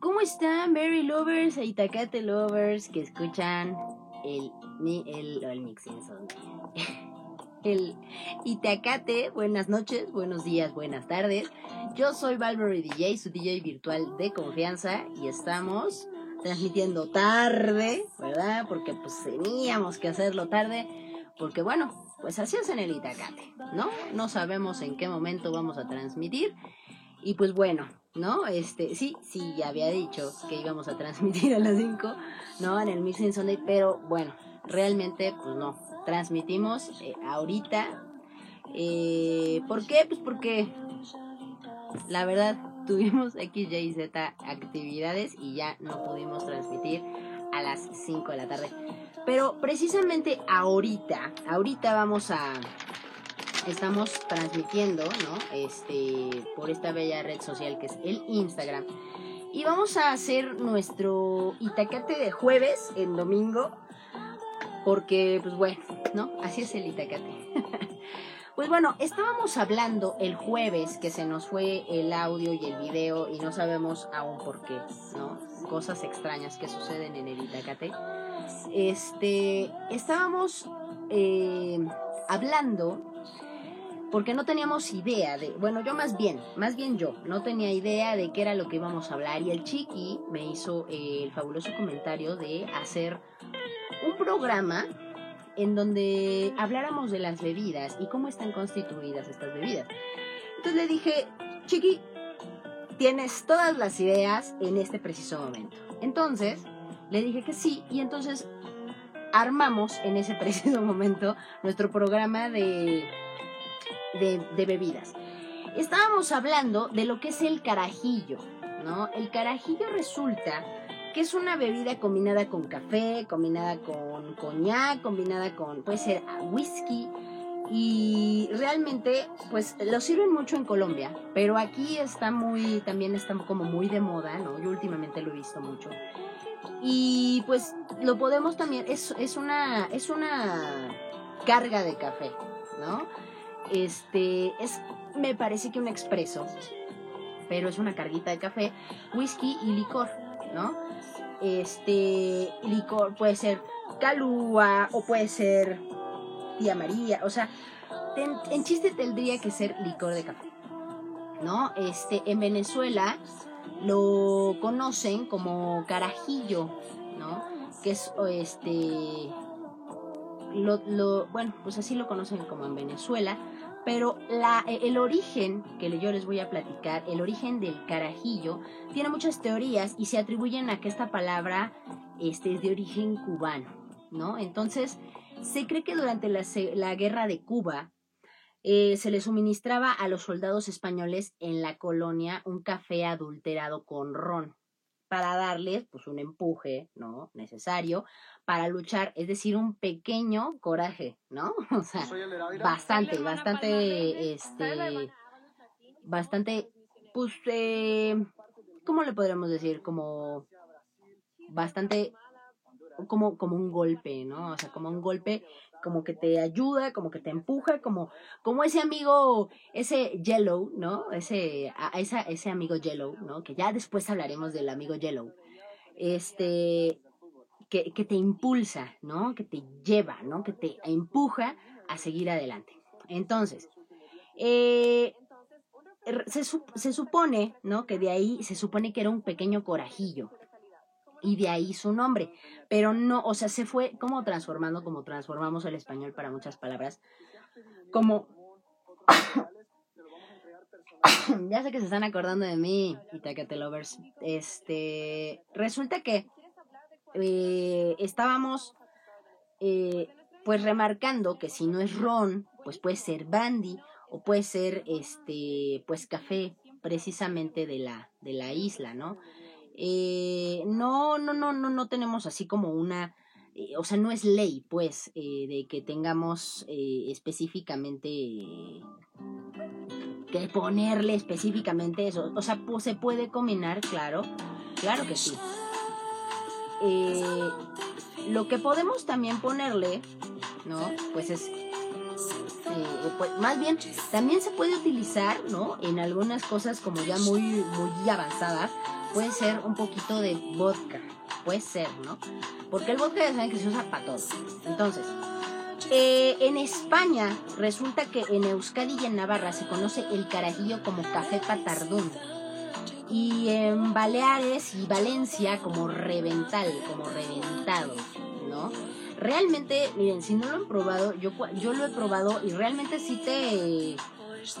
¿Cómo están, Mary Lovers e Itacate Lovers que escuchan el, el, el Mixing El Itacate, buenas noches, buenos días, buenas tardes. Yo soy Valverde DJ, su DJ virtual de confianza, y estamos transmitiendo tarde, ¿verdad? Porque pues teníamos que hacerlo tarde, porque bueno, pues así es en el Itacate, ¿no? No sabemos en qué momento vamos a transmitir. Y pues bueno, ¿no? Este, sí, sí, ya había dicho que íbamos a transmitir a las 5, ¿no? En el Mixing Sunday, pero bueno, realmente, pues no, transmitimos eh, ahorita. Eh, ¿Por qué? Pues porque la verdad tuvimos X, Y, Z actividades y ya no pudimos transmitir a las 5 de la tarde. Pero precisamente ahorita, ahorita vamos a estamos transmitiendo, ¿no? Este, por esta bella red social que es el Instagram. Y vamos a hacer nuestro Itacate de jueves en domingo. Porque, pues bueno, ¿no? Así es el Itacate. pues bueno, estábamos hablando el jueves que se nos fue el audio y el video y no sabemos aún por qué, ¿no? Cosas extrañas que suceden en el Itacate. Este, estábamos eh, hablando porque no teníamos idea de, bueno, yo más bien, más bien yo, no tenía idea de qué era lo que íbamos a hablar y el chiqui me hizo el fabuloso comentario de hacer un programa en donde habláramos de las bebidas y cómo están constituidas estas bebidas. Entonces le dije, chiqui, tienes todas las ideas en este preciso momento. Entonces le dije que sí y entonces armamos en ese preciso momento nuestro programa de de, bebidas. Estábamos hablando de lo que es el carajillo, ¿no? El carajillo resulta que es una bebida combinada con café, combinada con coñac, combinada con, puede ser whisky. Y realmente, pues lo sirven mucho en Colombia, pero aquí está muy, también está como muy de moda, ¿no? Yo últimamente lo he visto mucho. Y pues lo podemos también, es, es, una, es una carga de café, ¿no? Este es, me parece que un expreso, pero es una carguita de café, whisky y licor, ¿no? Este licor puede ser calúa o puede ser tía María, o sea, en chiste tendría que ser licor de café, ¿no? Este, en Venezuela lo conocen como carajillo, ¿no? Que es este lo, lo, bueno, pues así lo conocen como en Venezuela, pero la, e, el origen que yo les voy a platicar, el origen del carajillo, tiene muchas teorías y se atribuyen a que esta palabra este, es de origen cubano, ¿no? Entonces, se cree que durante la, la guerra de Cuba eh, se le suministraba a los soldados españoles en la colonia un café adulterado con ron para darles pues un empuje, ¿no? necesario para luchar, es decir, un pequeño coraje, ¿no? O sea, bastante, bastante, este, bastante, pues, eh, ¿cómo le podríamos decir? Como bastante, como, como un golpe, ¿no? O sea, como un golpe como que te ayuda, como que te empuja, como, como ese amigo, ese Yellow, ¿no? Ese, a, esa, ese amigo Yellow, ¿no? Que ya después hablaremos del amigo Yellow. Este, que, te impulsa, ¿no? Que te lleva, ¿no? Que te empuja a seguir adelante. Entonces, eh, se, se, supone, ¿no? Que de ahí se supone que era un pequeño corajillo. Y de ahí su nombre. Pero no, o sea, se fue como transformando, como transformamos el español para muchas palabras. Como. ya sé que se están acordando de mí, Itacate Lovers. Este. Resulta que eh, estábamos eh, pues remarcando que si no es ron, pues puede ser brandy o puede ser este pues café precisamente de la de la isla, ¿no? Eh, no, no, no, no, no tenemos así como una, o sea, no es ley, pues, de que tengamos específicamente que ponerle específicamente eso. O sea, pues se puede combinar, claro, claro que sí. Eh, lo que podemos también ponerle, ¿no? Pues es, eh, pues, más bien, también se puede utilizar, ¿no? En algunas cosas como ya muy, muy avanzadas, puede ser un poquito de vodka, puede ser, ¿no? Porque el vodka ya saben que se usa para todo. Entonces, eh, en España resulta que en Euskadi y en Navarra se conoce el carajillo como café patardón. Y en Baleares y Valencia como revental, como reventado, ¿no? Realmente, miren, si no lo han probado, yo, yo lo he probado y realmente sí te...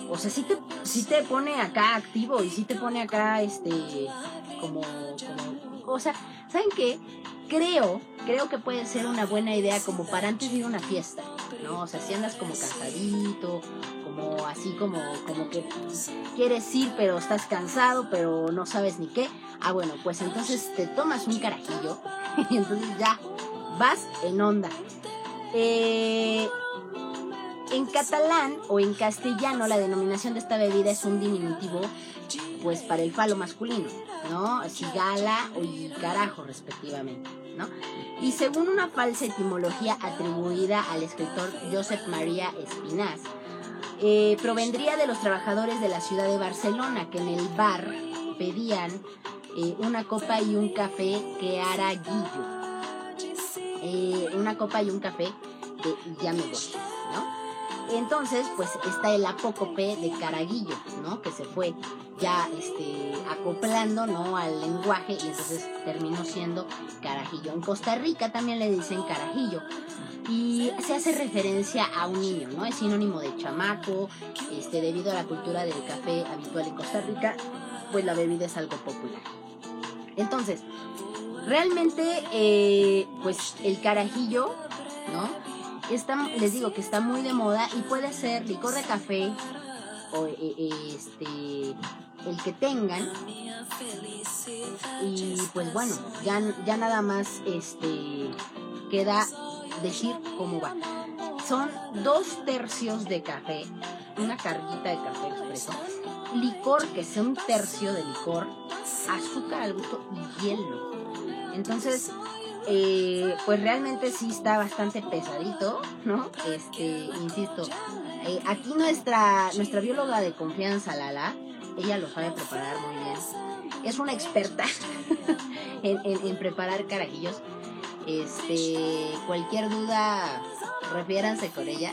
O sea, sí te, sí te pone acá activo y sí te pone acá, este, como, como... O sea, ¿saben qué? creo, creo que puede ser una buena idea como para antes de ir a una fiesta, ¿no? O sea, si andas como cansadito, como así como, como que quieres ir pero estás cansado pero no sabes ni qué, ah bueno, pues entonces te tomas un carajillo y entonces ya vas en onda. Eh, en catalán o en castellano la denominación de esta bebida es un diminutivo pues para el falo masculino, ¿no? Cigala o carajo respectivamente, ¿no? Y según una falsa etimología atribuida al escritor Josep María Espinaz, eh, provendría de los trabajadores de la ciudad de Barcelona que en el bar pedían eh, una copa y un café que hará guillo. Eh, una copa y un café de ya me ¿no? Entonces, pues está el apócope de Caraguillo, ¿no? Que se fue ya este, acoplando, ¿no? Al lenguaje y entonces terminó siendo Carajillo. En Costa Rica también le dicen Carajillo y se hace referencia a un niño, ¿no? Es sinónimo de chamaco, este, debido a la cultura del café habitual en Costa Rica, pues la bebida es algo popular. Entonces, realmente, eh, pues el carajillo, ¿no? Les digo que está muy de moda y puede ser licor de café o eh, este el que tengan. Y pues bueno ya, ya nada más este queda decir cómo va. Son dos tercios de café una carguita de café expreso licor que sea un tercio de licor azúcar al gusto y hielo. Entonces eh, pues realmente sí está bastante pesadito, ¿no? Este, insisto, eh, aquí nuestra, nuestra bióloga de confianza, Lala, ella lo sabe preparar muy bien. Es una experta en, preparar carajillos. Este, cualquier duda, refiéranse con ella.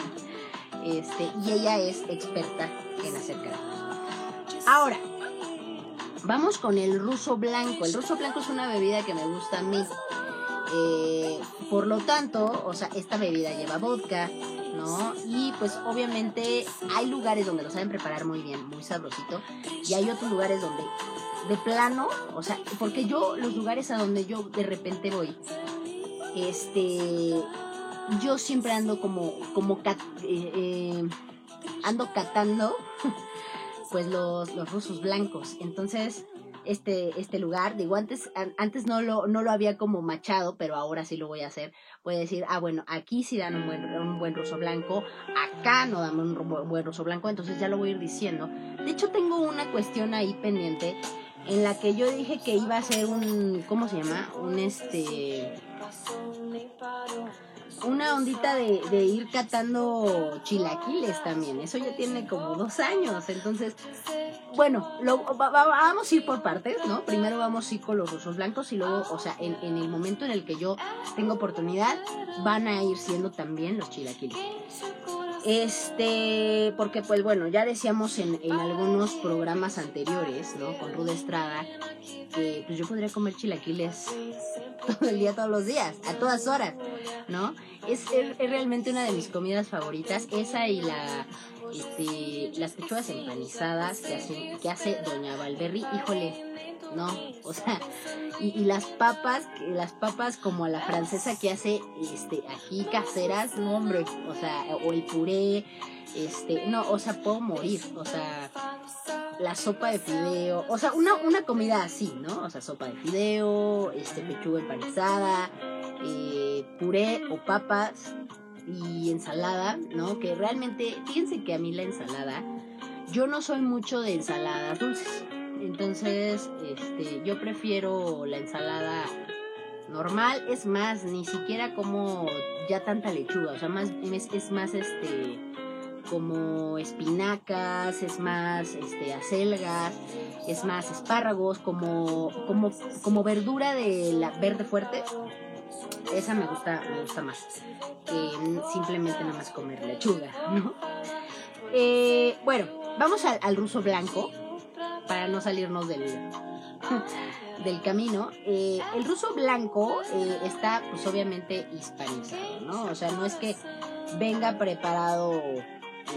este, y ella es experta en hacer carajillos. Ahora, Vamos con el ruso blanco. El ruso blanco es una bebida que me gusta a mí. Eh, por lo tanto, o sea, esta bebida lleva vodka, ¿no? Y pues obviamente hay lugares donde lo saben preparar muy bien, muy sabrosito. Y hay otros lugares donde de plano, o sea, porque yo, los lugares a donde yo de repente voy, este, yo siempre ando como, como, eh, eh, ando catando pues los, los rusos blancos. Entonces, este, este lugar, digo, antes, antes no lo, no lo había como machado, pero ahora sí lo voy a hacer. Voy a decir, ah, bueno, aquí sí dan un buen, un buen ruso blanco, acá no dan un buen ruso blanco, entonces ya lo voy a ir diciendo. De hecho, tengo una cuestión ahí pendiente en la que yo dije que iba a ser un, ¿cómo se llama? Un este una ondita de, ir catando chilaquiles también. Eso ya tiene como dos años. Entonces, bueno, lo, vamos a ir por partes, ¿no? Primero vamos a con los rusos blancos y luego, o sea, en, en el momento en el que yo tengo oportunidad, van a ir siendo también los chilaquiles. Este, porque pues bueno, ya decíamos en, en, algunos programas anteriores, ¿no? Con Ruda Estrada, que pues yo podría comer chilaquiles todo el día, todos los días, a todas horas, ¿no? Es, es, realmente una de mis comidas favoritas, esa y la, este, las pechugas empanizadas que hace, que hace Doña Valverri, híjole, no, o sea, y, las papas, las papas como la francesa que hace, este, aquí caseras, no hombre, o sea, o el puré, este, no, o sea, puedo morir, o sea, la sopa de fideo, o sea, una, una comida así, ¿no? O sea, sopa de fideo, este, pechuga empanizada, eh, puré o papas y ensalada, ¿no? Que realmente, fíjense que a mí la ensalada, yo no soy mucho de ensaladas dulces, entonces, este, yo prefiero la ensalada normal, es más, ni siquiera como ya tanta lechuga, o sea, más es, es más este como espinacas, es más este, acelgas, es más espárragos, como, como, como verdura de la verde fuerte. Esa me gusta, me gusta más que simplemente nada más comer lechuga, ¿no? Eh, bueno, vamos al, ruso blanco para no salirnos del, del camino. Eh, el ruso blanco eh, está pues obviamente hispanizado, ¿no? O sea, no es que venga preparado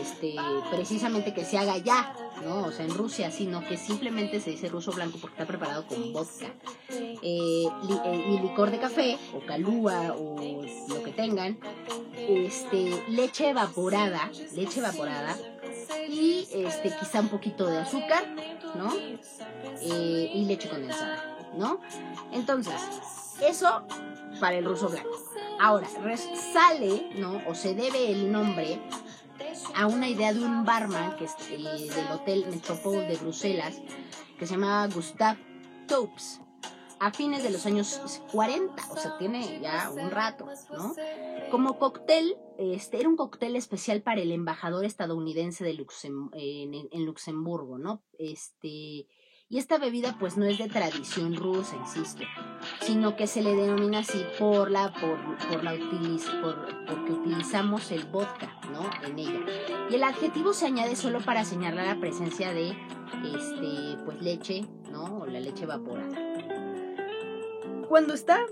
este, precisamente que se haga ya, ¿no? O sea, en Rusia, sino que simplemente se dice ruso blanco porque está preparado con vodka. Eh, eh licor de café, o calúa, o lo que tengan, este, leche evaporada, leche evaporada, y este, quizá un poquito de azúcar, ¿no? Eh, y leche condensada, ¿no? Entonces, eso para el ruso blanco. Ahora, sale, ¿no? O se debe el nombre a una idea de un barman que es eh, del Hotel Metropole de Bruselas, que se llamaba Gustave Taubes, a fines de los años 40, o sea, tiene ya un rato, ¿no? Como cóctel, este, era un cóctel especial para el embajador estadounidense de en, Luxemburgo, ¿no? Este, y esta bebida pues no es de tradición rusa, insisto, sino que se le denomina así por la, por, por la por, porque utilizamos el vodka, ¿no? En ella. Y el adjetivo se añade solo para señalar la presencia de, este, pues leche, ¿no? O la leche evaporada. Cuando está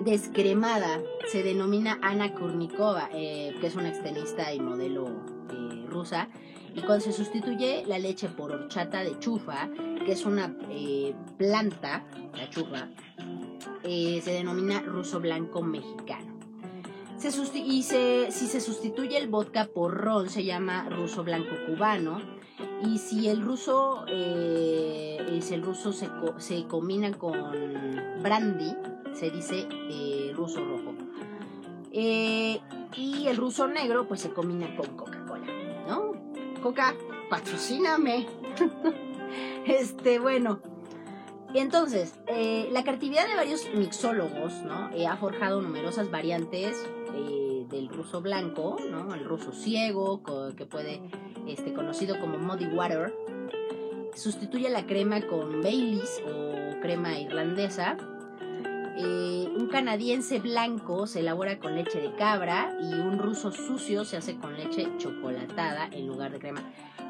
descremada, se denomina Ana Kurnikova, eh, que es una extenista y modelo eh, rusa, y cuando se sustituye la leche por horchata de chufa, que es una eh, planta, la chufa, se denomina ruso blanco mexicano. Se si se sustituye el vodka por ron, se llama ruso blanco cubano. Y si el ruso, eh, el ruso se, se, combina con brandy, se dice ruso rojo. y el ruso negro, pues se combina con Coca-Cola, ¿no? Coca, patrocíname. este, bueno. Entonces, eh, la creatividad de varios mixólogos, ¿no? Eh, ha forjado numerosas variantes eh, del ruso blanco, ¿no? El ruso ciego, que puede, este, conocido como muddy water. Sustituye la crema con Baileys o crema irlandesa. Un canadiense blanco se elabora con leche de cabra y un ruso sucio se hace con leche chocolatada en lugar de crema.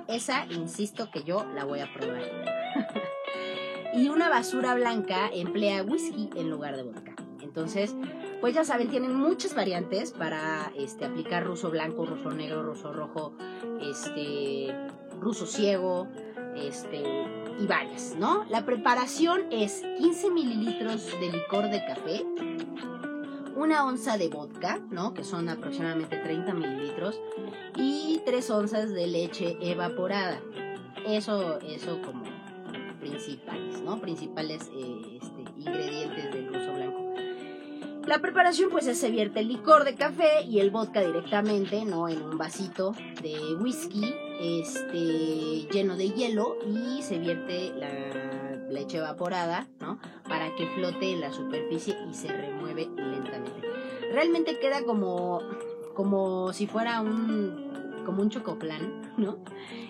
Esa, insisto que yo la voy a probar. y una basura blanca emplea whisky en lugar de vodka. Entonces, pues ya saben, tienen muchas variantes para este, aplicar ruso blanco, ruso negro, ruso rojo, este, ruso ciego, este, y varias, ¿no? La preparación es 15 mililitros de licor de café, una onza de vodka, ¿no? Que son aproximadamente 30 mililitros, y 3 onzas de leche evaporada. Eso, eso como principales, ¿no? Principales eh, este, ingredientes del ruso blanco. La preparación pues se vierte el licor de café y el vodka directamente, ¿no? En un vasito de whisky este, lleno de hielo y se vierte la leche evaporada, ¿no? Para que flote en la superficie y se remueve lentamente. Realmente queda como, como si fuera un, como un chocoplan, ¿no?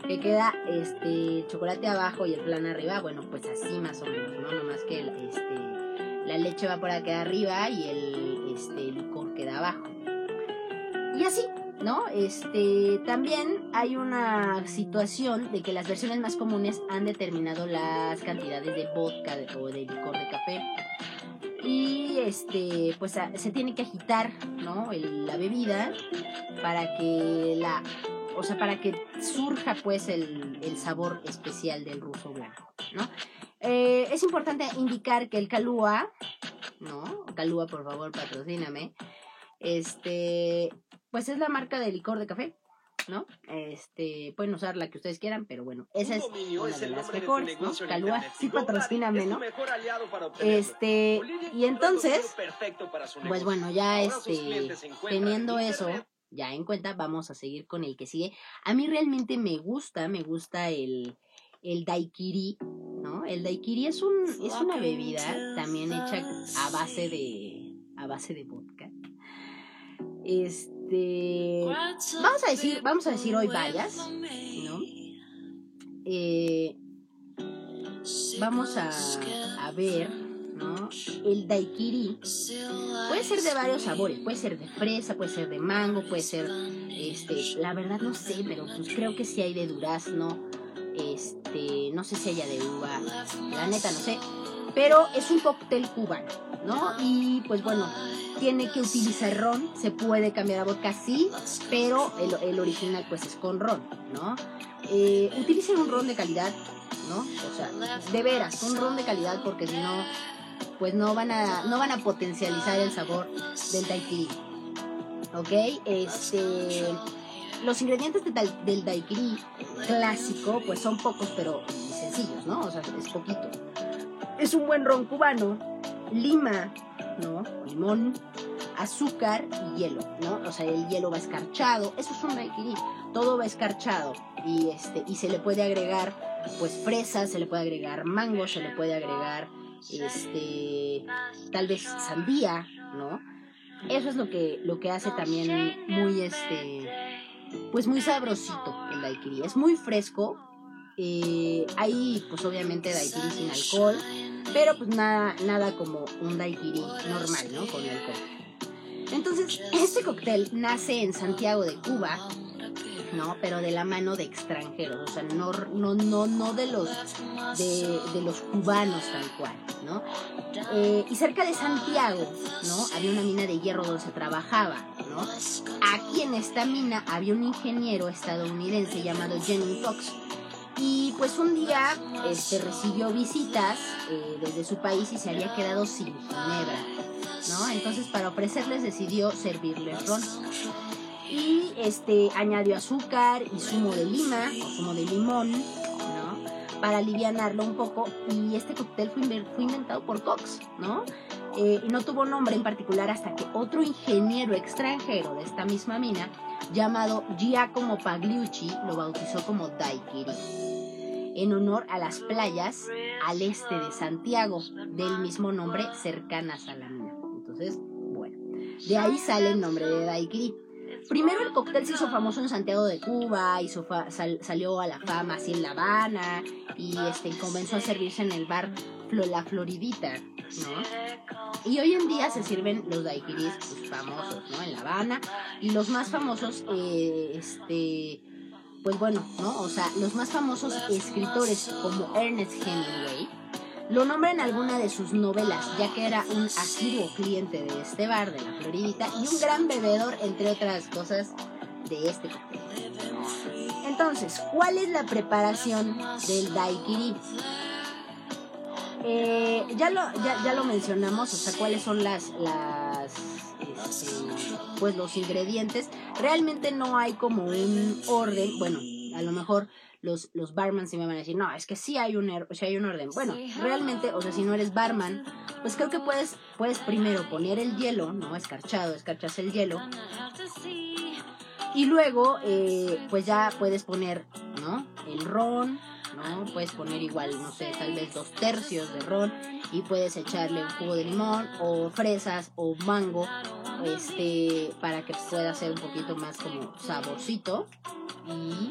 Que queda este chocolate abajo y el plan arriba, bueno, pues así más o menos, ¿no? Nomás que este, la leche evaporada queda arriba y el este, licor queda abajo. Y así, ¿no? Este, también hay una situación de que las versiones más comunes han determinado las cantidades de vodka o de licor de café. Y este, pues se tiene que agitar, ¿no? la bebida para que la, o sea, para que surja pues el, sabor especial del ruso blanco, ¿no? Eh, es importante indicar que el calúa, ¿no? Calúa, por favor, patrocíname. Este, pues es la marca de licor de café, ¿no? Este, pueden usar la que ustedes quieran, pero bueno, esa es una de las mejores, ¿no? Calúa, sí patrocíname, ¿no? Este, y entonces, pues bueno, ya este, teniendo eso ya en cuenta, vamos a seguir con el que sigue. A mí realmente me gusta, me gusta el, el daiquiri, ¿no? El daiquiri es un, es una bebida también hecha a base de, a base de vodka. Este, este, vamos a decir, vamos a decir hoy varias, ¿no? Eh, vamos a, a ver, ¿no? El daiquiri puede ser de varios sabores, puede ser de fresa, puede ser de mango, puede ser, este, la verdad no sé, pero pues creo que sí hay de durazno, este, no sé si haya de uva, la neta no sé, pero es un cóctel cubano, ¿no? Y pues bueno, tiene que utilizar ron, se puede cambiar a vodka sí, pero el, original pues es con ron, ¿no? Eh, utilicen un ron de calidad, ¿no? O sea, de veras, un ron de calidad porque si no, pues no van a, no van a potencializar el sabor del daiquiri. ¿Ok? Este, los ingredientes del daiquiri clásico pues son pocos pero sencillos, ¿no? O sea, es poquito. Es un buen ron cubano, lima, ¿no? Limón, azúcar y hielo, ¿no? O sea, el hielo va escarchado, eso es un daiquiri, todo va escarchado y este y se le puede agregar pues fresas, se le puede agregar mango, se le puede agregar este tal vez sandía, ¿no? Eso es lo que lo que hace también muy este pues muy sabrosito el daiquiri, es muy fresco. Eh, hay pues obviamente daiquiri sin alcohol, pero pues nada, nada como un daiquiri normal, ¿no? Con alcohol. Entonces, este cóctel nace en Santiago de Cuba, ¿no? Pero de la mano de extranjeros, o sea, no, no, no, no de los de, los cubanos tal cual, ¿no? Eh, y cerca de Santiago, ¿no? Había una mina de hierro donde se trabajaba, ¿no? Aquí en esta mina había un ingeniero estadounidense llamado Jenny Fox y pues un día este, recibió visitas eh, desde su país y se había quedado sin ginebra, ¿no? Entonces para ofrecerles decidió servirles ron. Y este, añadió azúcar y zumo de lima o zumo de limón, ¿no? Para alivianarlo un poco. Y este cóctel fue, inventado por Cox, ¿no? Eh, y no tuvo nombre en particular hasta que otro ingeniero extranjero de esta misma mina, llamado Giacomo Pagliucci, lo bautizó como Daiquiri en honor a las playas al este de Santiago, del mismo nombre, cercanas a la mina. Entonces, bueno, de ahí sale el nombre de Daiquiri. Primero el cóctel se hizo famoso en Santiago de Cuba, y salió a la fama así en La Habana y este, comenzó a servirse en el bar La Floridita, ¿no? Y hoy en día se sirven los daiquiris pues, famosos, ¿no? En La Habana y los más famosos, eh, este pues bueno, ¿no? O sea, los más famosos escritores como Ernest Hemingway lo nombran en alguna de sus novelas, ya que era un asiduo cliente de este bar de la Floridita y un gran bebedor, entre otras cosas, de este cóctel. Entonces, ¿cuál es la preparación del daiquiri? Eh, ya, lo, ya, lo mencionamos, o sea, cuáles son las, las pues los ingredientes. Realmente no hay como un orden, bueno, a lo mejor los, los barman sí me van a decir, no, es que sí hay un, er, hay un orden. Bueno, realmente, o sea, si no eres barman, pues creo que puedes, puedes primero poner el hielo, ¿no? Escarchado, escarchas el hielo. Y luego, eh, pues ya puedes poner, ¿no? El ron, ¿no? Puedes poner igual, no sé, tal vez dos tercios de ron y puedes echarle un jugo de limón o fresas o mango este para que pueda ser un poquito más como saborcito y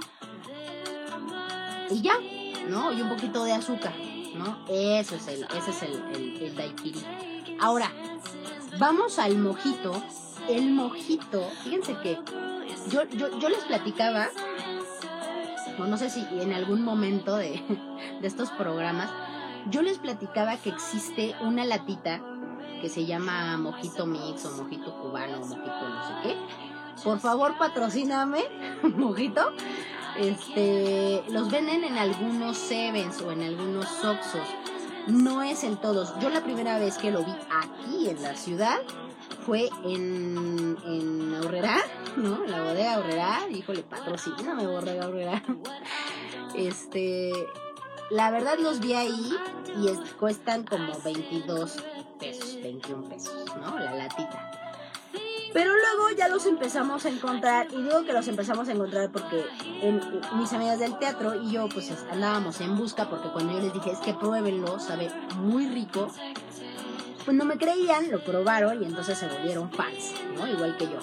y ya no y un poquito de azúcar no eso es el ese es el, el, daiquiri. Ahora vamos al mojito. El mojito fíjense que yo, yo, yo les platicaba no, no sé si en algún momento de, de estos programas yo les platicaba que existe una latita que se llama Mojito Mix o Mojito Cubano o Mojito no sé qué. Por favor, patrocíname, Mojito. Este, los venden en algunos Sevens o en algunos Oxos. No es en todos. Yo la primera vez que lo vi aquí en la ciudad fue en, en Aurrera, ¿no? En la bodega Aurrera. Híjole, patrocíname, bodega Aurrera. Este, la verdad los vi ahí y cuestan como 22 pesos, 21 pesos, ¿no? La latita. Pero luego ya los empezamos a encontrar, y digo que los empezamos a encontrar porque en, mis amigas del teatro y yo pues andábamos en busca porque cuando yo les dije es que pruébenlo, sabe muy rico, pues no me creían, lo probaron y entonces se volvieron fans, ¿no? Igual que yo.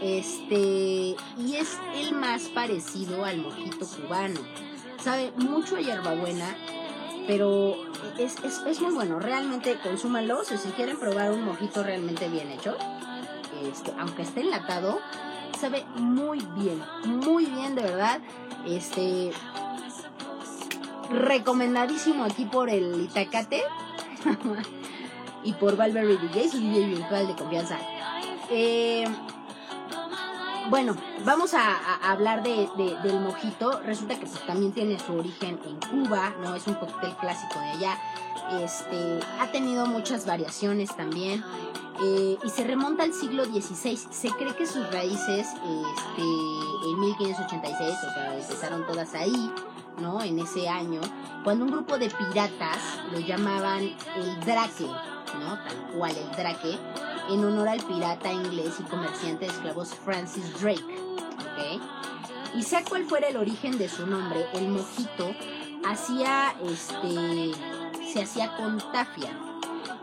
Este, y es el más parecido al mojito cubano. Sabe mucho a hierbabuena, pero es, es, muy bueno. Realmente consúmanlo si quieren probar un mojito realmente bien hecho. Este, aunque esté enlatado, sabe muy bien, muy bien de verdad. Este, recomendadísimo aquí por el Itacate y por Valverde DJ, su DJ virtual de confianza. Eh, bueno, vamos a, hablar de, del mojito. Resulta que pues, también tiene su origen en Cuba, ¿no? Es un cóctel clásico de allá. Este, ha tenido muchas variaciones también. Eh, y se remonta al siglo XVI. Se cree que sus raíces este, en 1586, o sea, empezaron todas ahí, ¿no? En ese año, cuando un grupo de piratas lo llamaban el Drake, Tal cual, el Drake en honor al pirata inglés y comerciante de esclavos Francis Drake. Y sea cual fuera el origen de su nombre, el mojito hacía este se hacía con tafia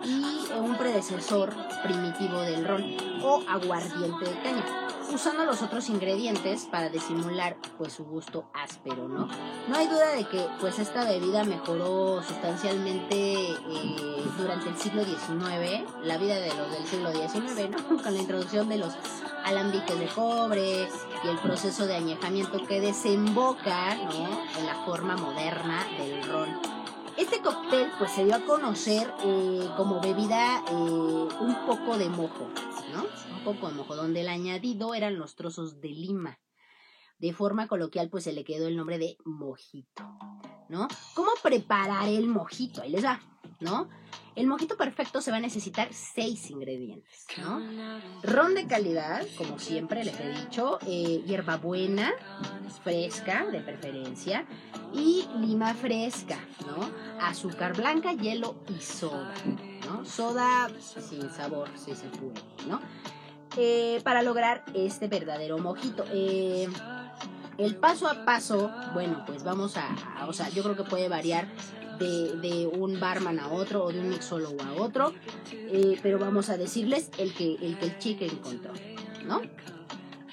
y un predecesor primitivo del ron o aguardiente de caña usando los otros ingredientes para disimular pues su gusto áspero, ¿no? No hay duda de que pues esta bebida mejoró sustancialmente eh, durante el siglo XIX, la vida de los del siglo XIX, ¿no? Con la introducción de los alambiques de cobre y el proceso de añejamiento que desemboca. En la forma moderna del ron. Este cóctel pues se dio a conocer eh, como bebida eh, un poco de mojo, ¿no? Un poco de mojo, donde el añadido eran los trozos de lima. De forma coloquial, pues se le quedó el nombre de mojito, ¿no? ¿Cómo preparar el mojito? Ahí les va, ¿no? El mojito perfecto se va a necesitar seis ingredientes, ¿no? Ron de calidad, como siempre les he dicho, eh, hierbabuena, fresca de preferencia, y lima fresca, ¿no? Azúcar blanca, hielo y soda, ¿no? Soda sin sabor, si se puede, ¿no? Eh, para lograr este verdadero mojito. Eh, el paso a paso, bueno, pues vamos a, o sea, yo creo que puede variar de, un barman a otro o de un mixólogo a otro, eh, pero vamos a decirles el que el, que el chique encontró, ¿no?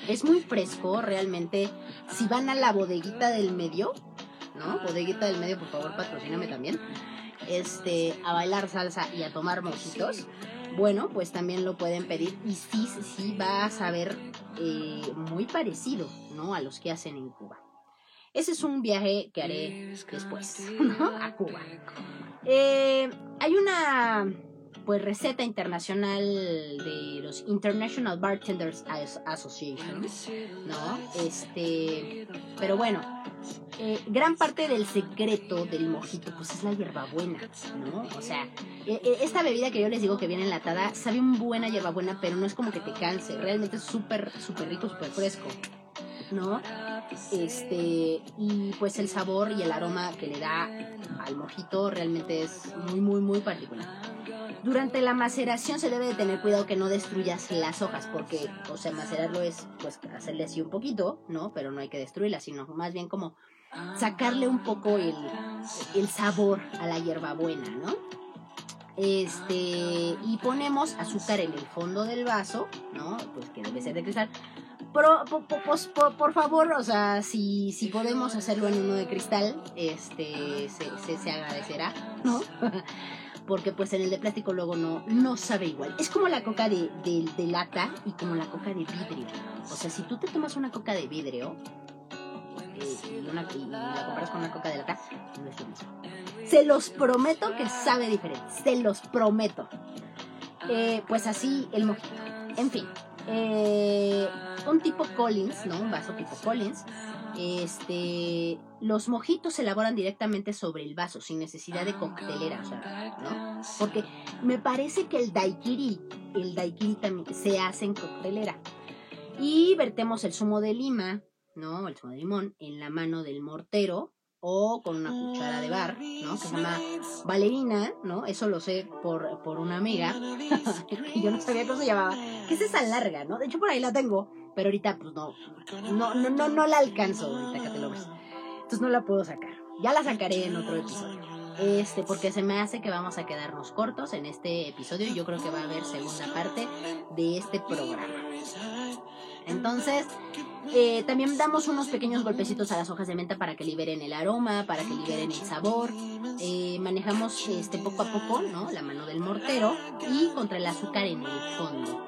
Es muy fresco, realmente. Si van a la bodeguita del medio, ¿no? Bodeguita del medio, por favor, patrocíname también. Este, a bailar salsa y a tomar mojitos bueno, pues también lo pueden pedir y sí, sí va a saber eh, muy parecido, ¿no? A los que hacen en Cuba. Ese es un viaje que haré después, ¿no? A Cuba. Eh, hay una pues receta internacional de los International Bartenders Association, ¿no? Este, pero bueno, eh, gran parte del secreto del mojito, pues es la hierbabuena, ¿no? O sea, e, e, esta bebida que yo les digo que viene enlatada, sabe un buena hierbabuena, pero no es como que te canse, realmente es súper, súper rico, súper fresco, ¿no? Este, y pues el sabor y el aroma que le da al mojito realmente es muy, muy, muy particular. Durante la maceración se debe de tener cuidado que no destruyas las hojas, porque, o sea, macerarlo es, pues, hacerle así un poquito, ¿no? Pero no hay que destruirlas, sino más bien como sacarle un poco el, el sabor a la hierbabuena, ¿no? Este, y ponemos azúcar en el fondo del vaso, ¿no? Pues que debe ser de cristal. Por, favor, o sea, si, si podemos hacerlo en uno de cristal, este, se, se agradecerá, ¿no? porque pues en el de plástico luego no, no sabe igual. Es como la coca de, de, lata y como la coca de vidrio. O sea, si tú te tomas una coca de vidrio eh, y la comparas con una coca de lata, no es lo mismo. Se los prometo que sabe diferente, se los prometo. Eh, pues así el mojito. En fin, eh, un tipo Collins, ¿no? Un vaso tipo Collins este, los mojitos se elaboran directamente sobre el vaso, sin necesidad de coctelera, ¿no? Porque me parece que el daiquiri, el daiquiri también se hace en coctelera. Y vertemos el zumo de lima, ¿no? El zumo de limón en la mano del mortero o con una cuchara de bar, ¿no? Que se llama valerina, ¿no? Eso lo sé por, por una amiga, que yo no sabía cómo se llamaba, que es esa larga, ¿no? De hecho, por ahí la tengo, pero ahorita, pues no, no, no, no, no la alcanzo ahorita, Catelovers. Entonces no la puedo sacar. Ya la sacaré en otro episodio. Este, porque se me hace que vamos a quedarnos cortos en este episodio. Yo creo que va a haber segunda parte de este programa. Entonces, eh, también damos unos pequeños golpecitos a las hojas de menta para que liberen el aroma, para que liberen el sabor. Eh, manejamos este poco a poco, ¿no? La mano del mortero y contra el azúcar en el fondo.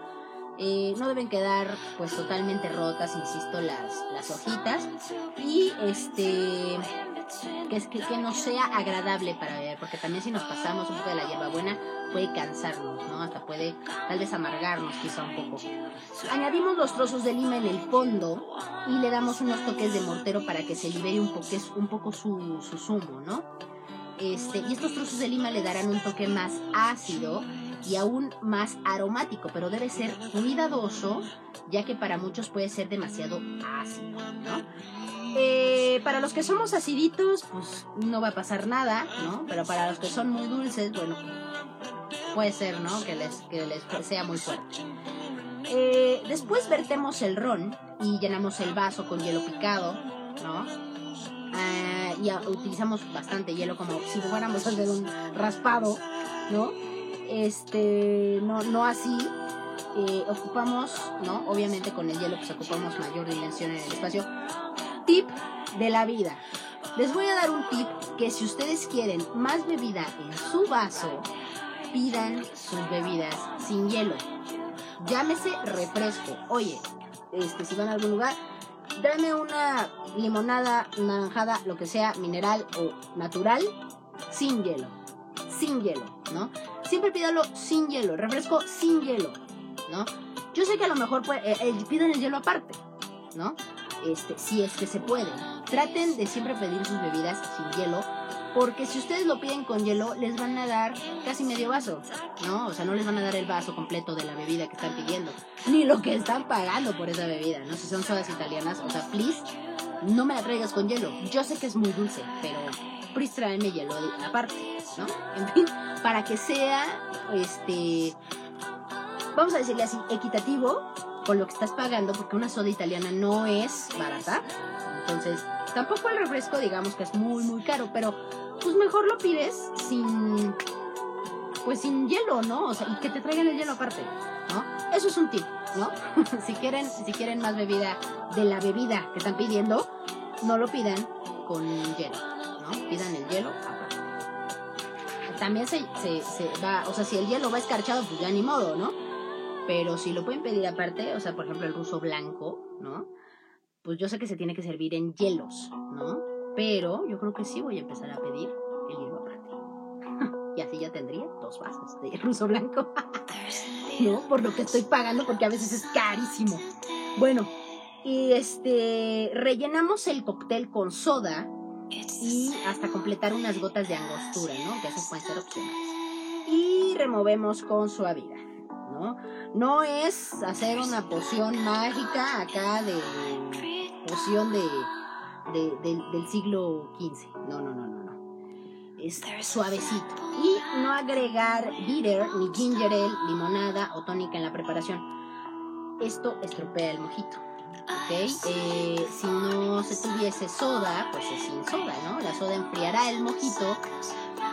Eh, no deben quedar pues totalmente rotas, insisto, las, las hojitas. Y este que, es, que, que no sea agradable para beber, porque también si nos pasamos un poco de la hierbabuena puede cansarnos, ¿no? Hasta puede tal vez amargarnos quizá un poco. Añadimos los trozos de lima en el fondo y le damos unos toques de mortero para que se libere un poco, un poco su, su zumo, ¿no? Este, y estos trozos de lima le darán un toque más ácido y aún más aromático, pero debe ser cuidadoso, ya que para muchos puede ser demasiado ácido, ¿no? Eh, para los que somos aciditos, pues no va a pasar nada, ¿no? Pero para los que son muy dulces, bueno, puede ser, ¿no? Que les, que les sea muy fuerte. Eh, después vertemos el ron y llenamos el vaso con hielo picado, ¿no? Ah, y utilizamos bastante hielo como si fuéramos a hacer un raspado, ¿no? Este, no, no así. Eh, ocupamos, ¿no? Obviamente con el hielo pues ocupamos mayor dimensión en el espacio. Tip de la vida. Les voy a dar un tip que si ustedes quieren más bebida en su vaso, pidan sus bebidas sin hielo. Llámese refresco. Oye, este, si van a algún lugar, dame una limonada, naranjada, lo que sea, mineral o natural, sin hielo. Sin hielo, ¿no? Siempre pídalo sin hielo, refresco sin hielo, ¿no? Yo sé que a lo mejor pues, eh, piden el hielo aparte, ¿no? Este, si es que se puede. Traten de siempre pedir sus bebidas sin hielo, porque si ustedes lo piden con hielo, les van a dar casi medio vaso, ¿no? O sea, no les van a dar el vaso completo de la bebida que están pidiendo, ni lo que están pagando por esa bebida, ¿no? Si son sodas italianas, o sea, please, no me la traigas con hielo. Yo sé que es muy dulce, pero please tráeme hielo aparte, ¿no? En fin, para que sea, este, vamos a decirle así, equitativo con lo que estás pagando, porque una soda italiana no es barata. Entonces, tampoco el refresco, digamos que es muy, muy caro, pero pues mejor lo pides sin, pues sin hielo, ¿no? O sea, y que te traigan el hielo aparte, ¿no? Eso es un tip, ¿no? si quieren, si quieren más bebida de la bebida que están pidiendo, no lo pidan con hielo, ¿no? Pidan el hielo aparte. También se, se, se va, o sea, si el hielo va escarchado, pues ya ni modo, ¿no? Pero si lo pueden pedir aparte, o sea, por ejemplo, el ruso blanco, ¿no? Pues yo sé que se tiene que servir en hielos, ¿no? Pero yo creo que sí voy a empezar a pedir el hielo aparte. y así ya tendría dos vasos de ruso blanco. ¿No? Por lo que estoy pagando, porque a veces es carísimo. Bueno, y este, rellenamos el cóctel con soda y hasta completar unas gotas de angostura, ¿no? Que esas pueden ser opcionales. Y removemos con suavidad, ¿no? Es hacer una poción mágica acá de poción de, del siglo XV. No, no, no, no, no. Es suavecito. Y no agregar bitter ni ginger ale, limonada o tónica en la preparación. Esto estropea el mojito. ¿Ok? Eh, si no se tuviese soda, pues es sin soda, ¿no? La soda enfriará el mojito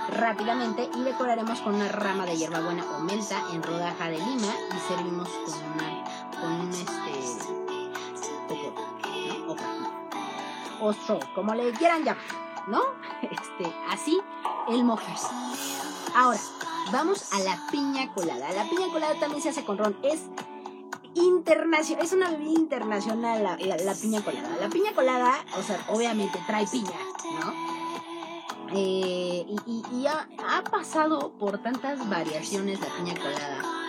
rápidamente y decoraremos con una rama de hierbabuena o menta en rodaja de lima y servimos con una con un este o straw, como le quieran llamar, ¿no? Este, así el mojito. Ahora, vamos a la piña colada. La piña colada también se hace con ron. Es internacional, es una bebida internacional la, la, piña colada. La piña colada, o sea, obviamente trae piña, ¿no? Eh, y, ha, pasado por tantas variaciones la piña colada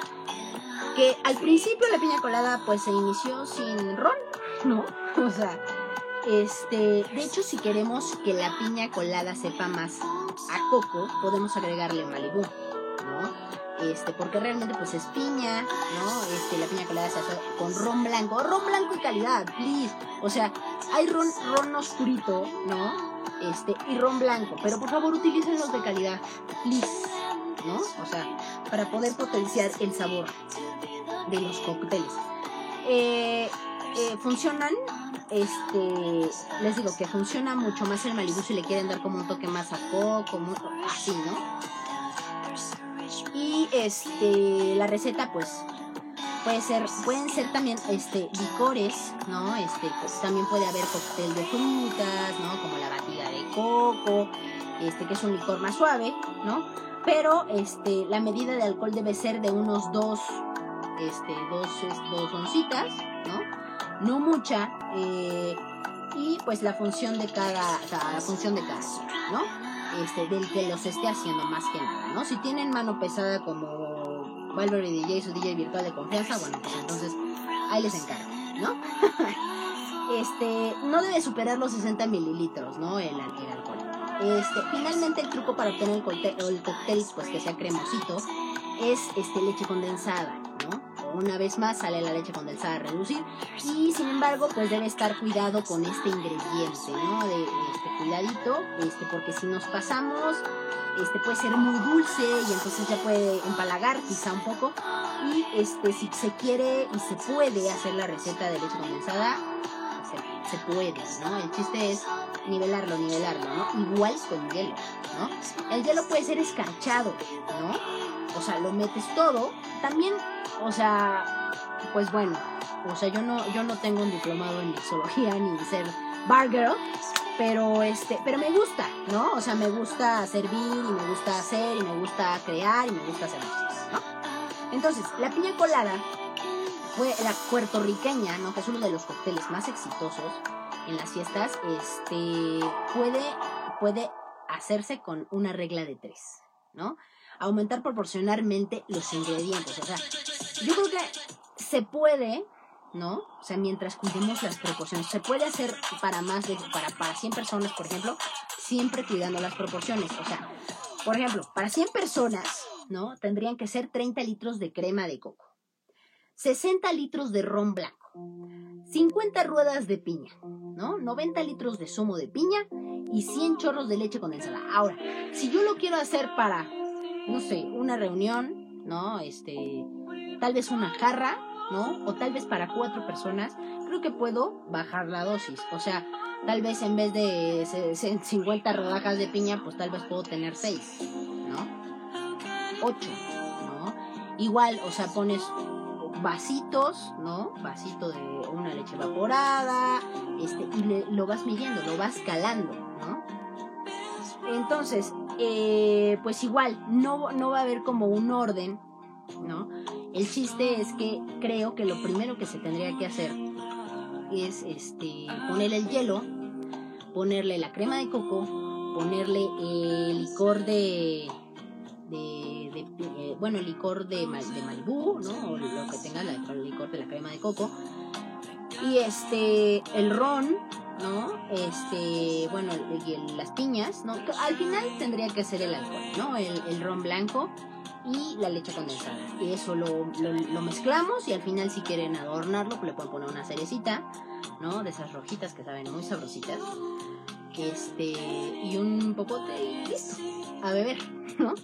que al principio la piña colada pues se inició sin ron, ¿no? O sea, este, de hecho si queremos que la piña colada sepa más a coco, podemos agregarle Malibu, ¿no? Este, porque realmente pues es piña, ¿no? Este, la piña colada se hace con ron blanco, ron blanco y calidad, please. O sea, hay ron, ron oscurito, ¿no? este, y ron blanco. Pero por favor utilicen los de calidad, please, ¿no? O sea, para poder potenciar el sabor de los cócteles. Eh, eh, funcionan, este, les digo que funciona mucho más el Malibu si le quieren dar como un toque más a coco, como así, ¿no? Este, la receta, pues, Puede ser, pueden ser también este, licores, ¿no? Este, pues, también puede haber cóctel de frutas, ¿no? Como la batida de coco, este, que es un licor más suave, ¿no? Pero este, la medida de alcohol debe ser de unos dos, este, dos, dos oncitas, ¿no? No mucha. Eh, y pues la función de cada, la función de cada, ¿no? Este, del que los esté haciendo más que nada, ¿no? Si tienen mano pesada como Valverde DJ, su DJ virtual de confianza, bueno, pues entonces ahí les encargo, ¿no? este, no debe superar los 60 mililitros, ¿no? El, alcohol. Este, finalmente el truco para obtener el el cóctel pues que sea cremosito, es este, leche condensada. Una vez más sale la leche condensada a reducir y sin embargo pues debe estar cuidado con este ingrediente, ¿no? De, este cuidadito, este, porque si nos pasamos, este puede ser muy dulce y entonces ya puede empalagar quizá un poco y este si se quiere y se puede hacer la receta de leche condensada se, se puede, ¿no? El chiste es nivelarlo, nivelarlo, ¿no? Igual con hielo, ¿no? El hielo puede ser escarchado, ¿no? O sea, lo metes todo. También, o sea, pues bueno, o sea, yo no, yo no tengo un diplomado en mixología ni ser bar girl, pero este, pero me gusta, ¿no? O sea, me gusta servir y me gusta hacer y me gusta crear y me gusta hacer cosas, ¿no? Entonces, la piña colada fue la puertorriqueña, ¿no? Que es uno de los cócteles más exitosos en las fiestas, este, puede, puede hacerse con una regla de tres, ¿no? Aumentar proporcionalmente los ingredientes. O sea, yo creo que se puede, ¿no? O sea, mientras cuidemos las proporciones. Se puede hacer para más de, para, para 100 personas, por ejemplo, siempre cuidando las proporciones. O sea, por ejemplo, para 100 personas, ¿no? Tendrían que ser 30 litros de crema de coco, 60 litros de ron blanco, 50 ruedas de piña, ¿no? 90 litros de zumo de piña y 100 chorros de leche condensada. Ahora, si yo lo quiero hacer para, no sé, una reunión, ¿no? Este, tal vez una jarra, ¿no? O tal vez para cuatro personas, creo que puedo bajar la dosis. O sea, tal vez en vez de 50 rodajas de piña, pues tal vez puedo tener 6, ¿no? 8, ¿no? Igual, o sea, pones vasitos, ¿no? Vasito de una leche evaporada, este, y lo vas midiendo, lo vas calando, ¿no? Entonces, eh, pues igual, no, no va a haber como un orden, ¿no? El chiste es que creo que lo primero que se tendría que hacer es este, ponerle el hielo, ponerle la crema de coco, ponerle el licor de de, de eh, bueno, licor de, de Malibu, ¿no? O lo que tenga la, el licor de la crema de coco. Y este, el ron, ¿no? Este, bueno, las piñas, ¿no? Al final tendría que ser el alcohol, ¿no? El, el ron blanco y la leche condensada. Y eso lo, lo, mezclamos y al final si quieren adornarlo, pues le pueden poner una cerecita, ¿no? De esas rojitas que saben muy sabrositas. Este, y un popote y. A beber, ¿no?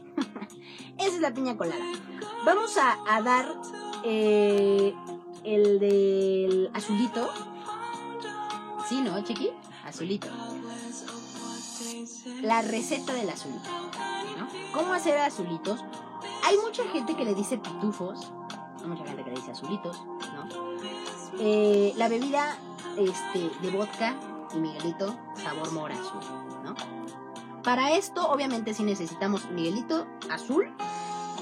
Esa es la piña colada. Vamos a, a dar eh, el del azulito. Sí, ¿no, chiqui? Azulito. La receta del azulito. ¿Cómo hacer azulitos? Hay mucha gente que le dice pitufos. Hay mucha gente que le dice azulitos, ¿no? Eh, la bebida este, de vodka y Miguelito sabor mora ¿no? Para esto, obviamente, sí necesitamos Miguelito azul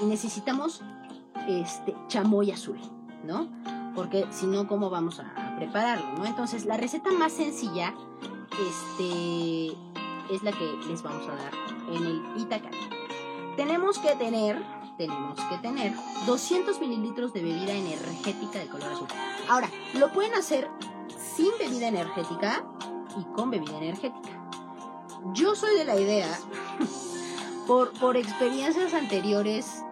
y necesitamos este chamoy azul, ¿no? Porque si no, ¿cómo vamos a prepararlo, no? Entonces, la receta más sencilla este, es la que les vamos a dar en el Itacate. Tenemos que tener, tenemos que tener 200 mililitros de bebida energética de color azul. Ahora, lo pueden hacer sin bebida energética y con bebida energética. Yo soy de la idea, por, por experiencias anteriores,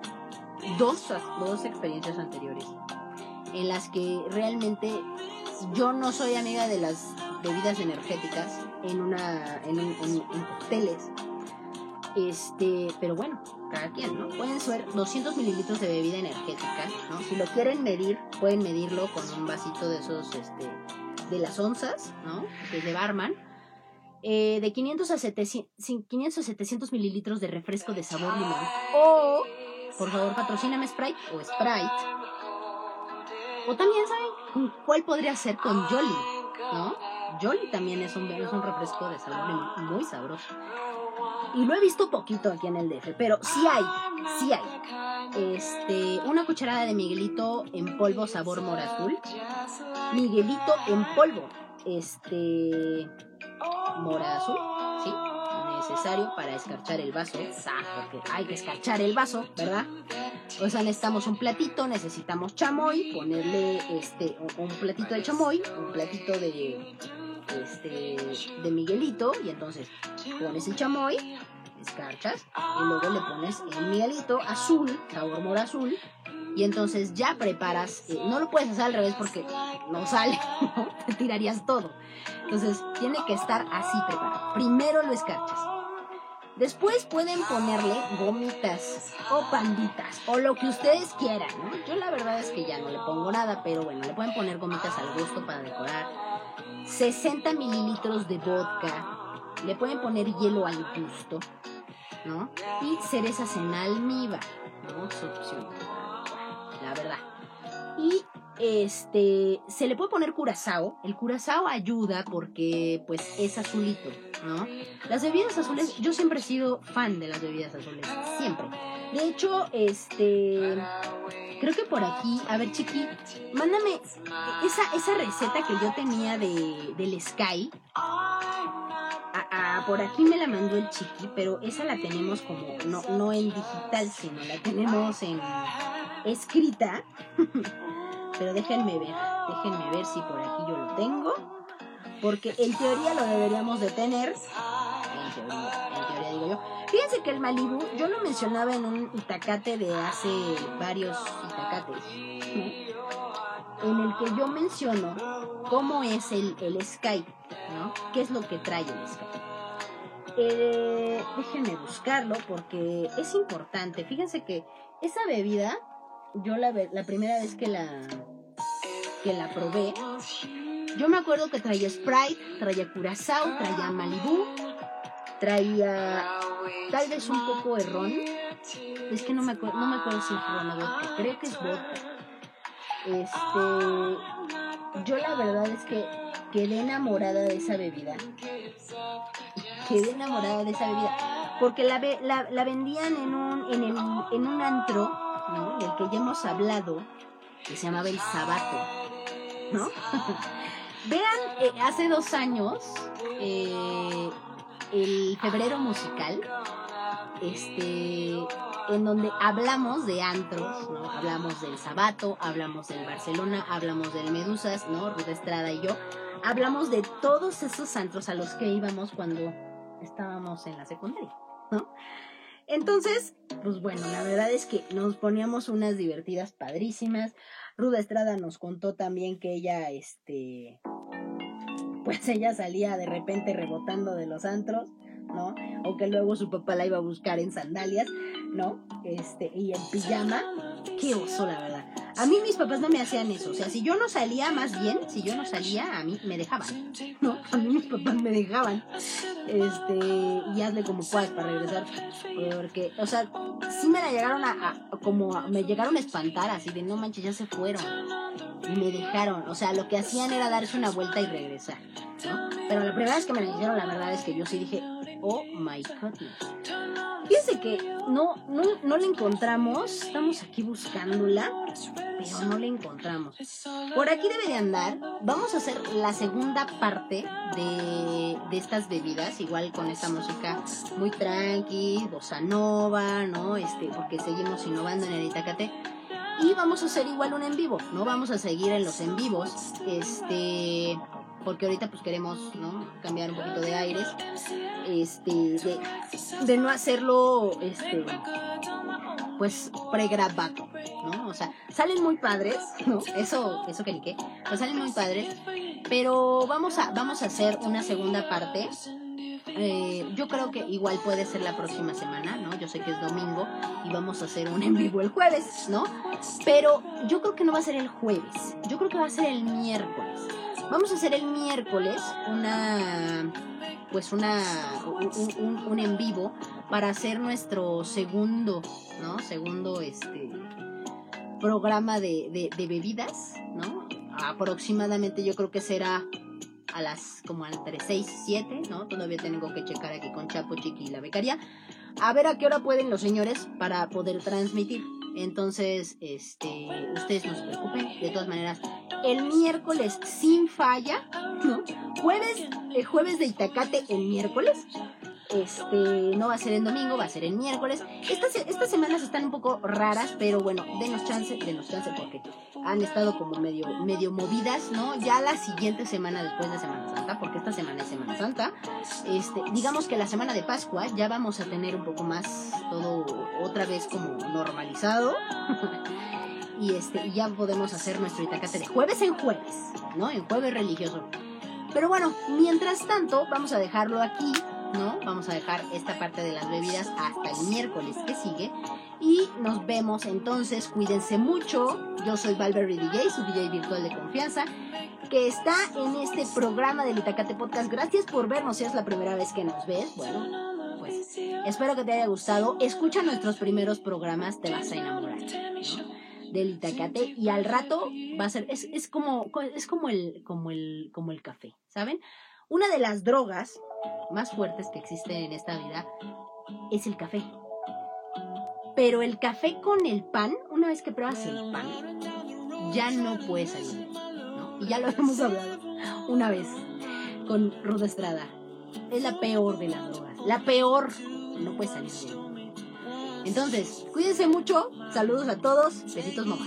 dos, dos experiencias anteriores, en las que realmente yo no soy amiga de las bebidas energéticas en una en, en, en cócteles. Este, pero bueno, cada quien, ¿no? Pueden ser 200 mililitros de bebida energética, ¿no? Si lo quieren medir, pueden medirlo con un vasito de esos, este, de las onzas, ¿no? Es de barman. Eh, de 500 a, 700, 500 a 700 mililitros de refresco de sabor limón. O, por favor, patrocíname Sprite o Sprite. O también, ¿saben cuál podría ser con Jolly? ¿No? Jolly también es un, es un refresco de sabor muy sabroso. Y lo he visto poquito aquí en el DF, pero sí hay, sí hay. Este, una cucharada de Miguelito en polvo sabor mora azul. Miguelito en polvo. Este, mora azul. Necesario para escarchar el vaso. porque hay que escarchar el vaso, ¿verdad? O sea, necesitamos un platito, necesitamos chamoy, ponerle este, un platito de chamoy, un platito de este, de Miguelito y entonces pones el chamoy, escarchas y luego le pones el Miguelito azul, sabor mora azul y entonces ya preparas, eh, no lo puedes hacer al revés porque no sale, te tirarías todo. Entonces tiene que estar así preparado. Primero lo escarchas. Después pueden ponerle gomitas o panditas o lo que ustedes quieran, Yo la verdad es que ya no le pongo nada, pero bueno, le pueden poner gomitas al gusto para decorar 60 mililitros de vodka, le pueden poner hielo al gusto, ¿no? Y cerezas en almíbar, ¿no? Opción, la verdad. Y este, se le puede poner curazao. El curazao ayuda porque, pues, es azulito, ¿no? Las bebidas azules, yo siempre he sido fan de las bebidas azules, siempre. De hecho, este, creo que por aquí, a ver, chiqui, mándame esa, esa receta que yo tenía de, del Sky. por aquí me la mandó el chiqui, pero esa la tenemos como, no, no en digital, sino la tenemos en escrita. pero déjenme ver, déjenme ver si por aquí yo lo tengo. Porque en teoría lo deberíamos de tener. En teoría, en teoría digo yo. Fíjense que el Malibu, yo lo mencionaba en un Itacate de hace varios Itacates, en el que yo menciono cómo es el, el Sky, ¿no? ¿Qué es lo que trae el Sky? Eh, déjenme buscarlo porque es importante. Fíjense que esa bebida, yo la, la primera vez que la, que la probé, yo me acuerdo que traía Sprite, traía Curazao, traía Malibu, traía tal vez un poco de ron. Es que no me, acuerdo, no me acuerdo si ron o vodka, creo que es vodka. Este, yo la verdad es que quedé enamorada de esa bebida. Quedé enamorada de esa bebida. Porque la, la, la vendían en un, en, el, en un antro, ¿no? Del que ya hemos hablado, que se llamaba El Sabato, ¿no? Vean, eh, hace dos años, eh, el febrero musical, este, en donde hablamos de antros, ¿no? Hablamos del Sabato, hablamos del Barcelona, hablamos del Medusas, ¿no? Ruth Estrada y yo. Hablamos de todos esos antros a los que íbamos cuando estábamos en la secundaria, ¿no? Entonces, pues bueno, la verdad es que nos poníamos unas divertidas padrísimas. Ruda Estrada nos contó también que ella, este, pues ella salía de repente rebotando de los antros, ¿no? O que luego su papá la iba a buscar en sandalias, ¿no? Este, y en pijama. Qué oso, la verdad. A mí mis papás no me hacían eso. O sea, si yo no salía, más bien, si yo no salía, a mí me dejaban. No, a mí mis papás me dejaban. Este, y hazle como puedas para regresar. Porque, o sea, sí me la llegaron a, como, me llegaron a espantar así de no manches, ya se fueron. Y me dejaron. O sea, lo que hacían era darse una vuelta y regresar. ¿no? Pero la primera vez que me la dijeron, la verdad es que yo sí dije, oh my goodness. Fíjense que no, no, no la encontramos. Estamos aquí buscándola, pero no la encontramos. Por aquí debe de andar. Vamos a hacer la segunda parte de, de estas bebidas, igual con esta música muy tranqui, bossa nova, ¿no? Este, porque seguimos innovando en el Itacate. Y vamos a hacer igual un en vivo, ¿no? Vamos a seguir en los en vivos. Este porque ahorita pues queremos ¿no? cambiar un poquito de aires, este, de, no hacerlo este, pues pregrabado, ¿no? O sea, salen muy padres, ¿no? Eso, eso que ni qué, pues salen muy padres, pero vamos a, vamos a hacer una segunda parte. Eh, yo creo que igual puede ser la próxima semana, ¿no? Yo sé que es domingo y vamos a hacer un en vivo el jueves, ¿no? Pero yo creo que no va a ser el jueves, yo creo que va a ser el miércoles. Vamos a hacer el miércoles una pues una un, en vivo para hacer nuestro segundo, ¿no? Segundo este programa de, de, bebidas, ¿no? Aproximadamente yo creo que será a las como entre 6 y 7, ¿no? Todavía tengo que checar aquí con Chapo Chiqui y la becaria. A ver a qué hora pueden los señores para poder transmitir. Entonces, este, ustedes no se preocupen. De todas maneras, el miércoles sin falla, ¿no? Jueves, el jueves de Itacate el miércoles. Este, no va a ser en domingo, va a ser en miércoles. Estas, estas semanas están un poco raras, pero bueno, denos chance, denos chance porque han estado como medio, medio movidas, ¿no? Ya la siguiente semana después de Semana Santa, porque esta semana es Semana Santa, este, digamos que la semana de Pascua ya vamos a tener un poco más todo otra vez como normalizado. y este, ya podemos hacer nuestro itacate de jueves en jueves, ¿no? En jueves religioso. Pero bueno, mientras tanto, vamos a dejarlo aquí ¿no? Vamos a dejar esta parte de las bebidas hasta el miércoles que sigue. Y nos vemos entonces, cuídense mucho. Yo soy Valverde DJ, su DJ virtual de confianza, que está en este programa del Itacate Podcast. Gracias por vernos, si es la primera vez que nos ves. Bueno, pues espero que te haya gustado. Escucha nuestros primeros programas, te vas a enamorar. del Itacate y al rato va a ser es, es como es como el como el como el café, ¿saben? Una de las drogas más fuertes que existen en esta vida es el café. Pero el café con el pan, una vez que pruebas el pan, ya no puedes salir. Y ya lo hemos hablado una vez con Ruth Estrada. Es la peor de las drogas. La peor. No puedes salir Entonces, cuídense mucho. Saludos a todos. Besitos, mamá.